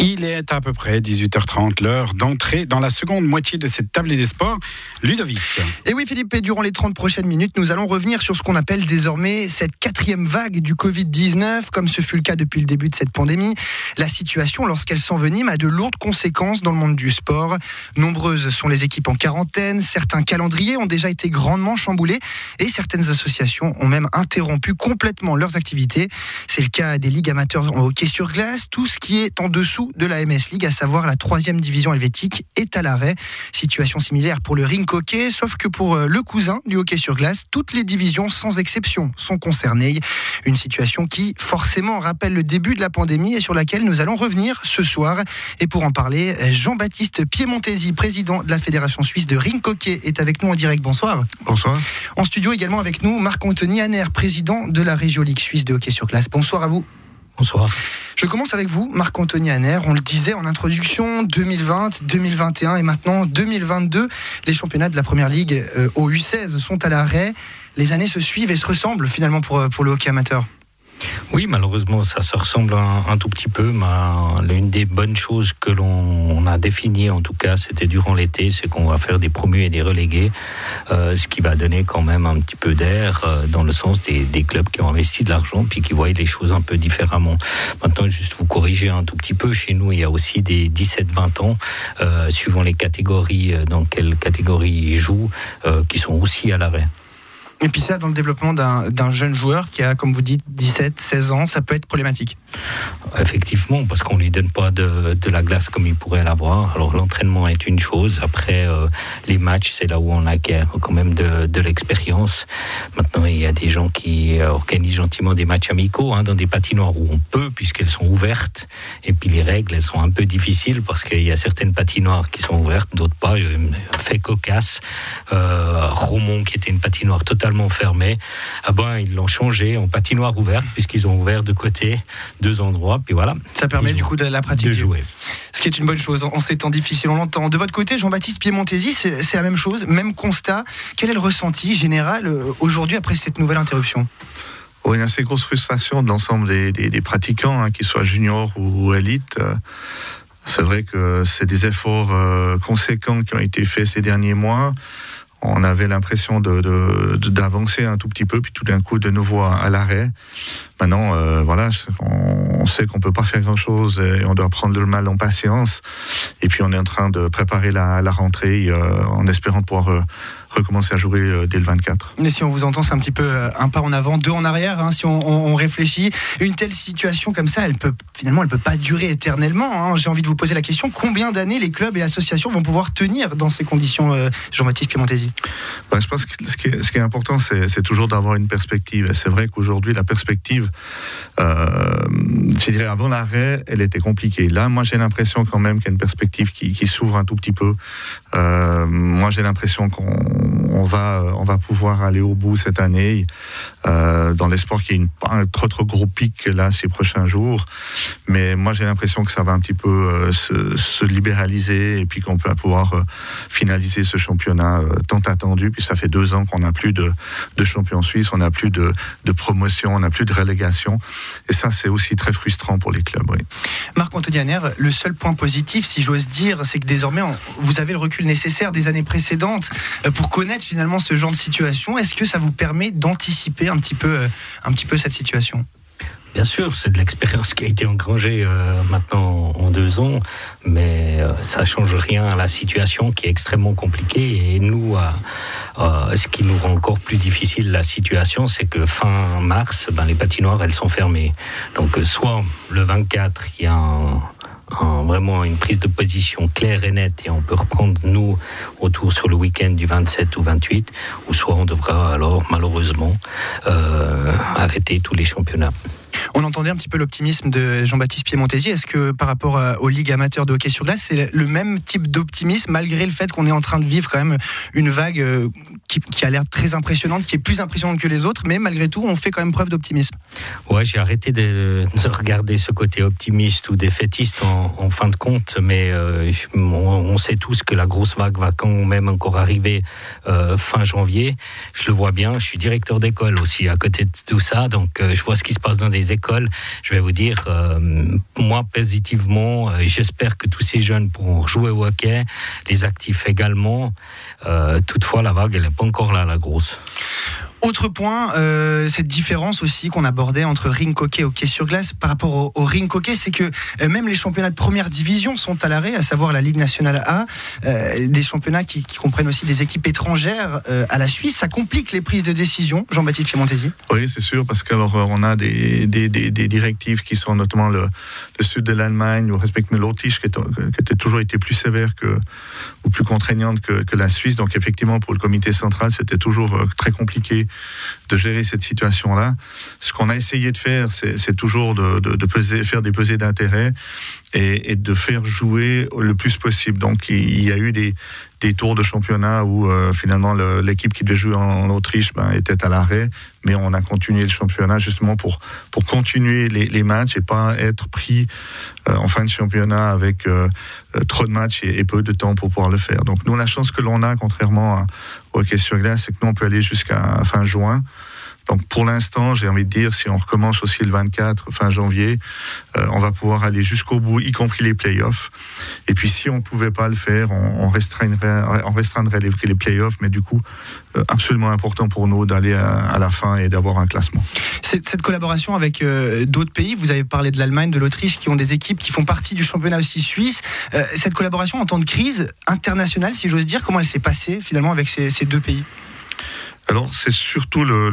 Il est à peu près 18h30, l'heure d'entrer dans la seconde moitié de cette table des sports. Ludovic. Et oui, Philippe, et durant les 30 prochaines minutes, nous allons revenir sur ce qu'on appelle désormais cette quatrième vague du Covid-19, comme ce fut le cas depuis le début de cette pandémie. La situation, lorsqu'elle s'envenime, a de lourdes conséquences dans le monde du sport. Nombreuses sont les équipes en quarantaine, certains calendriers ont déjà été grandement chamboulés et certaines associations ont même interrompu complètement leurs activités. C'est le cas des ligues amateurs en hockey sur glace, tout ce qui est en dessous de la MS League, à savoir la troisième division helvétique, est à l'arrêt. Situation similaire pour le rink hockey, sauf que pour euh, le cousin du hockey sur glace, toutes les divisions, sans exception, sont concernées. Une situation qui, forcément, rappelle le début de la pandémie et sur laquelle nous allons revenir ce soir. Et pour en parler, Jean-Baptiste Piemontesi, président de la Fédération suisse de rink hockey, est avec nous en direct. Bonsoir. Bonsoir. En studio également avec nous, Marc-Anthony Hanner, président de la Région Ligue suisse de hockey sur glace. Bonsoir à vous. Bonsoir. Je commence avec vous, Marc-Anthony Hanner. On le disait en introduction, 2020, 2021 et maintenant 2022, les championnats de la Première Ligue euh, au U16 sont à l'arrêt. Les années se suivent et se ressemblent finalement pour, euh, pour le hockey amateur. Oui, malheureusement, ça se ressemble un, tout petit peu. Mais l'une des bonnes choses que l'on a définies, en tout cas, c'était durant l'été, c'est qu'on va faire des promus et des relégués, euh, ce qui va donner quand même un petit peu d'air euh, dans le sens des, clubs qui ont investi de l'argent puis qui voient les choses un peu différemment. Maintenant, juste vous corriger un tout petit peu, chez nous, il y a aussi des 17-20 ans, euh, suivant les catégories, dans quelle catégorie ils jouent, qui sont aussi à l'arrêt. Et puis ça, dans le développement d'un jeune joueur qui a, comme vous dites, 17, 16 ans, ça peut être problématique. Effectivement, parce qu'on ne lui donne pas de, la glace comme il pourrait l'avoir. Alors l'entraînement est une chose. Après, euh, les matchs, c'est là où on acquiert quand même de, l'expérience. Maintenant, il y a des gens qui organisent gentiment des matchs amicaux hein, dans des patinoires où on peut, puisqu'elles sont ouvertes. Et puis les règles, elles sont un peu difficiles parce qu'il y a certaines patinoires qui sont ouvertes, d'autres pas. Fait cocasse. Euh, Romont, qui était une patinoire totalement fermé. Ah ben, ils l'ont changé en patinoire ouverte, puisqu'ils ont ouvert de côté deux endroits. Puis voilà. Ça permet du coup de la pratique. De jouer. Ce qui est une bonne chose en ces temps difficiles, on l'entend. De votre côté, Jean-Baptiste Piemontesi, c'est la même chose, même constat. Quel est le ressenti général euh, aujourd'hui après cette nouvelle interruption? Il y a une assez grosse frustration de l'ensemble des, pratiquants, hein, qu'ils soient juniors ou élites. Euh, c'est vrai que c'est des efforts euh, conséquents qui ont été faits ces derniers mois on avait l'impression d'avancer un tout petit peu, puis tout d'un coup de nouveau à, l'arrêt. Maintenant, euh, voilà, on, sait qu'on peut pas faire grand-chose et on doit prendre le mal en patience. Et puis on est en train de préparer la, rentrée euh, en espérant pouvoir euh, recommencer à jouer euh, dès le 24. Mais si on vous entend, c'est un petit peu euh, un pas en avant, deux en arrière. Hein, si on, réfléchit, une telle situation comme ça, elle peut finalement, elle peut pas durer éternellement. Hein. J'ai envie de vous poser la question combien d'années les clubs et associations vont pouvoir tenir dans ces conditions, euh, Jean-Baptiste Piemontesi? Ben, Je pense que ce qui est, important, c'est toujours d'avoir une perspective. C'est vrai qu'aujourd'hui, la perspective, je dirais avant l'arrêt, elle était compliquée. Là, moi, j'ai l'impression quand même qu'il y a une perspective qui, qui s'ouvre un tout petit peu. moi, j'ai l'impression qu'on on va, on va pouvoir aller au bout cette année, euh, dans l'espoir qu'il y ait une, un trop, trop gros pic là ces prochains jours. Mais moi, j'ai l'impression que ça va un petit peu euh, se, libéraliser et puis qu'on peut pouvoir euh, finaliser ce championnat tant attendu. Puis ça fait deux ans qu'on n'a plus de, de champion suisse, on n'a plus de, de promotion, on n'a plus de relégation. Et ça, c'est aussi très frustrant pour les clubs. Marc-Anthony le seul point positif, si j'ose dire, c'est que désormais, vous avez le recul nécessaire des années précédentes pour connaître finalement ce genre de situation. Est-ce que ça vous permet d'anticiper un petit peu, euh, un petit peu cette situation? Bien sûr, c'est de l'expérience qui a été engrangée euh, maintenant en deux ans, mais euh, ça change rien à la situation qui est extrêmement compliquée. Et nous, ce qui nous rend encore plus difficile la situation, c'est que fin mars, ben, les patinoires, elles sont fermées. Donc, soit le 24, il y a un vraiment une prise de position claire et nette et on peut reprendre nous autour sur le week-end du 27 ou 28 ou soit on devra alors malheureusement euh, arrêter tous les championnats. On entendait un petit peu l'optimisme de Jean-Baptiste Piemontesi. Est-ce que par rapport euh, aux ligues amateurs de hockey sur glace, c'est le même type d'optimisme malgré le fait qu'on est en train de vivre quand même une vague euh, qui, a l'air très impressionnante, qui est plus impressionnante que les autres, mais malgré tout, on fait quand même preuve d'optimisme? Ouais, j'ai arrêté de, regarder ce côté optimiste ou défaitiste en, fin de compte, mais euh, on, sait tous que la grosse vague va quand même encore arriver fin janvier. Je le vois bien, je suis directeur d'école aussi à côté de tout ça, donc je vois ce qui se passe dans des écoles je vais vous dire, euh, moi, positivement, j'espère que tous ces jeunes pourront jouer au hockey, les actifs également. toutefois, la vague, elle n'est pas encore là, la grosse. Autre point, euh, cette différence aussi qu'on abordait entre ring hockey et hockey sur glace par rapport au, ring hockey, c'est que euh, même les championnats de première division sont à l'arrêt, à savoir la Ligue nationale A, euh, des championnats qui, comprennent aussi des équipes étrangères à la Suisse. Ça complique les prises de décision, Jean-Baptiste Piemontesi Oui, c'est sûr, parce qu'alors on a des, directives qui sont notamment le, sud de l'Allemagne, ou respectivement l'Autriche, qui, a toujours été plus sévère que, plus contraignante que, la Suisse. Donc effectivement, pour le comité central, c'était toujours très compliqué de gérer cette situation-là. Ce qu'on a essayé de faire, c'est toujours de, faire des pesées d'intérêt et, de faire jouer le plus possible. Donc il y a eu des, des tours de championnat où euh, finalement l'équipe qui devait jouer en, Autriche ben, était à l'arrêt, mais on a continué le championnat justement pour, pour continuer les, les matchs et pas être pris euh, en fin de championnat avec euh, trop de matchs et, peu de temps pour pouvoir le faire. Donc nous, la chance que l'on a, contrairement à, au hockey c'est que nous, on peut aller jusqu'à fin juin. Donc pour l'instant, j'ai envie de dire, si on recommence aussi le 24 fin janvier, euh, on va pouvoir aller jusqu'au bout, y compris les playoffs. Et puis si on ne pouvait pas le faire, on, restreindrait, les, les playoffs, mais du coup, euh, absolument important pour nous d'aller à, la fin et d'avoir un classement. Cette, collaboration avec euh, d'autres pays, vous avez parlé de l'Allemagne, de l'Autriche, qui ont des équipes qui font partie du championnat aussi suisse. cette collaboration en temps de crise internationale, si j'ose dire, comment elle s'est passée finalement avec ces deux pays? Alors, c'est surtout le,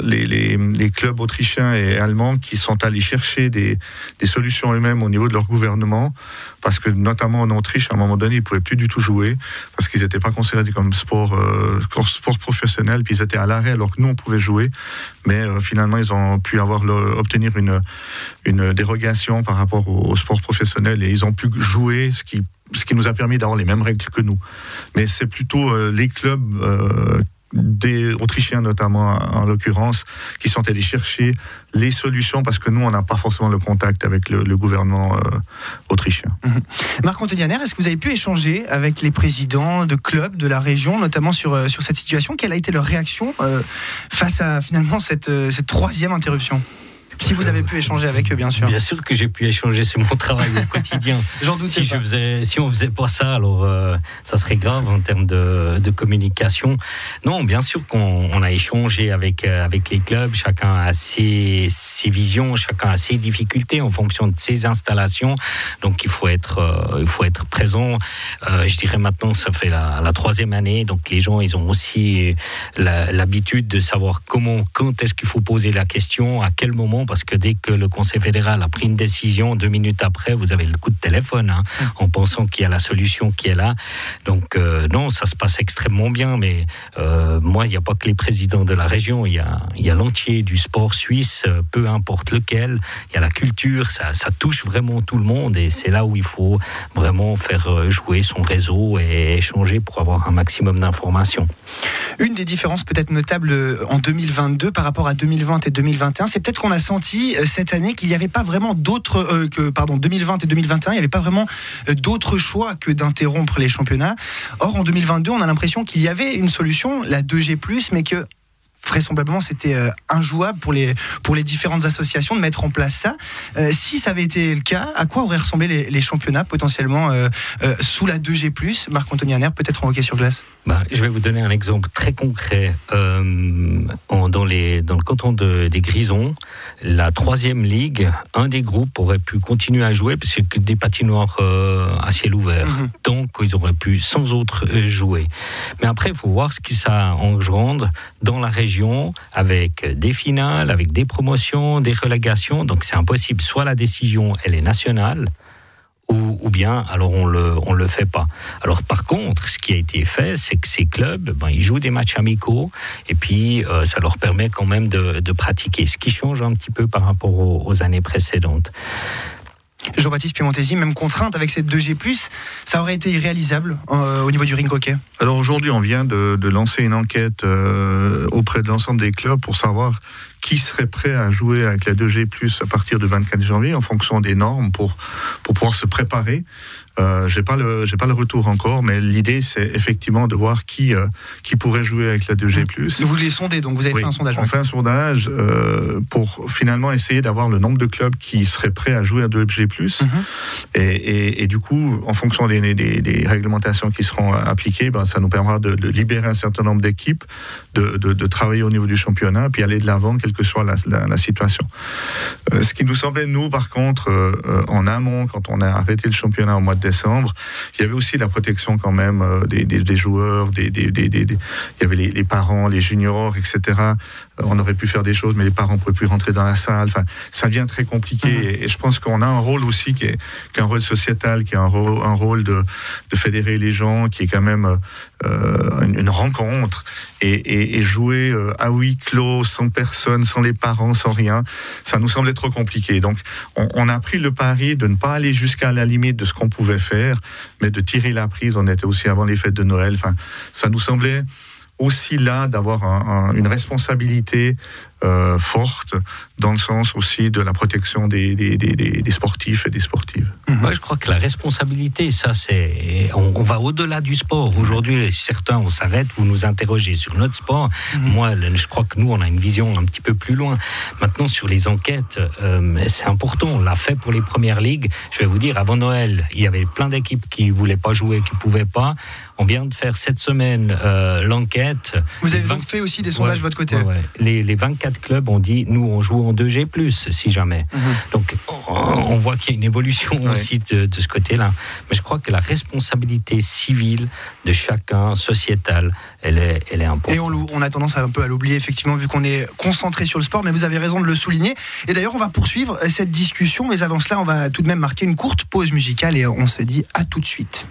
les, clubs autrichiens et allemands qui sont allés chercher des, solutions eux-mêmes au niveau de leur gouvernement, parce que notamment en Autriche, à un moment donné, ils ne pouvaient plus du tout jouer, parce qu'ils n'étaient pas considérés comme sport, euh, sport professionnel, puis ils étaient à l'arrêt alors que nous, on pouvait jouer. Mais euh, finalement, ils ont pu avoir obtenir une, une dérogation par rapport au, sport professionnel et ils ont pu jouer, ce qui ce qui nous a permis d'avoir les mêmes règles que nous. Mais c'est plutôt euh, les clubs des Autrichiens notamment en l'occurrence, qui sont allés chercher les solutions parce que nous, on n'a pas forcément le contact avec le, gouvernement euh, autrichien. Mhm. Marc Antonianer, est-ce que vous avez pu échanger avec les présidents de clubs de la région, notamment sur, euh, sur cette situation? Quelle a été leur réaction euh, face à finalement cette, cette troisième interruption? Si vous avez pu échanger avec eux, bien sûr. Bien sûr que j'ai pu échanger, c'est mon travail au quotidien. J'en doute si Je faisais, si on faisait pas ça, alors euh, ça serait grave en termes de, de communication. Non, bien sûr qu'on a échangé avec, euh, avec les clubs, chacun a ses, ses, visions, chacun a ses difficultés en fonction de ses installations. Donc il faut être, euh, il faut être présent. je dirais maintenant, ça fait la, la, troisième année, donc les gens, ils ont aussi l'habitude de savoir comment, quand est-ce qu'il faut poser la question, à quel moment parce que dès que le Conseil fédéral a pris une décision, deux minutes après, vous avez le coup de téléphone, hein, hum. en pensant qu'il y a la solution qui est là. Donc euh, non, ça se passe extrêmement bien, mais euh, moi, il n'y a pas que les présidents de la région, il y a, y a l'entier du sport suisse, euh, peu importe lequel, il y a la culture, ça, ça touche vraiment tout le monde, et c'est là où il faut vraiment faire jouer son réseau et échanger pour avoir un maximum d'informations. Une des différences peut-être notables en 2022 par rapport à 2020 et 2021, c'est peut-être qu'on a senti euh, cette année qu'il n'y avait pas vraiment d'autres euh, que pardon 2020 et 2021, il n'y avait pas vraiment euh, d'autres choix que d'interrompre les championnats. Or en 2022, on a l'impression qu'il y avait une solution, la 2G+, mais que vraisemblablement c'était injouable pour les, pour les différentes associations de mettre en place ça. si ça avait été le cas, à quoi auraient ressemblé les, championnats potentiellement sous la 2G+, Marc-Anthony peut-être en hockey sur glace bah, je vais vous donner un exemple très concret. Euh, dans, les, dans le canton de, des Grisons, la troisième ligue, un des groupes aurait pu continuer à jouer parce que des patinoires euh, à ciel ouvert. Mhm. Donc, ils auraient pu sans autre euh, jouer. Mais après, il faut voir ce que ça engendre dans la région avec des finales, avec des promotions, des relégations. Donc, c'est impossible. Soit la décision, elle est nationale, ou, bien alors on le on le fait pas. Alors par contre, ce qui a été fait, c'est que ces clubs, ben, ils jouent des matchs amicaux et puis euh, ça leur permet quand même de, de, pratiquer, ce qui change un petit peu par rapport aux, années précédentes. Jean-Baptiste Piemontesi, même contrainte avec cette 2G+, ça aurait été irréalisable euh, au niveau du ring hockey? Alors aujourd'hui, on vient de, de lancer une enquête euh, auprès de l'ensemble des clubs pour savoir qui serait prêt à jouer avec la 2G+, à partir du 24 janvier, en fonction des normes, pour, pour pouvoir se préparer. Euh, j'ai pas le j'ai pas le retour encore, mais l'idée c'est effectivement de voir qui euh, qui pourrait jouer avec la 2G+. Vous les sondez donc vous avez fait un sondage. On fait un sondage euh, pour finalement essayer d'avoir le nombre de clubs qui seraient prêts à jouer à 2G+. Mhm. et, et, et, du coup, en fonction des, des, des réglementations qui seront appliquées, ben, ça nous permettra de, de libérer un certain nombre d'équipes, de, de, de, travailler au niveau du championnat, puis aller de l'avant, quelle que soit la, la, la situation. Ce qui nous semblait nous, par contre, en amont, quand on a arrêté le championnat au mois de il y avait aussi la protection quand même euh, des, joueurs, des, il y avait les, parents, les juniors, etc. Euh, on aurait pu faire des choses, mais les parents ne pouvaient plus rentrer dans la salle. Enfin, ça devient très compliqué. Mmh. Et, et, je pense qu'on a un rôle aussi qui est, qui est, un rôle sociétal, qui est un rôle, un rôle de, de fédérer les gens, qui est quand même euh, une, une, rencontre et, et, et jouer euh, à huis clos, sans personne, sans les parents, sans rien, ça nous semblait trop compliqué. Donc, on, on a pris le pari de ne pas aller jusqu'à la limite de ce qu'on pouvait faire, mais de tirer la prise. On était aussi avant les fêtes de Noël. Enfin, ça nous semblait aussi là d'avoir un, un, une responsabilité euh, forte dans le sens aussi de la protection des, des, des, des sportifs et des sportives. Moi, je crois que la responsabilité, ça, c'est. On, on, va au-delà du sport. Aujourd'hui, certains, on s'arrête, vous nous interrogez sur notre sport. Mmh. Moi, je crois que nous, on a une vision un petit peu plus loin. Maintenant, sur les enquêtes, euh, c'est important. On l'a fait pour les premières ligues. Je vais vous dire, avant Noël, il y avait plein d'équipes qui ne voulaient pas jouer, qui ne pouvaient pas. On vient de faire cette semaine euh, l'enquête. Vous avez 20... donc fait aussi des sondages ouais, de votre côté ouais, ouais. Les, les 24 clubs ont dit nous, on joue en 2G, si jamais. Mmh. Donc, on, voit qu'il y a une évolution aussi de, de ce côté-là. Mais je crois que la responsabilité civile de chacun, sociétale, elle est, elle est importante. Et on, on a tendance à un peu à l'oublier, effectivement, vu qu'on est concentré sur le sport, mais vous avez raison de le souligner. Et d'ailleurs, on va poursuivre cette discussion, mais avant cela, on va tout de même marquer une courte pause musicale et on se dit à tout de suite.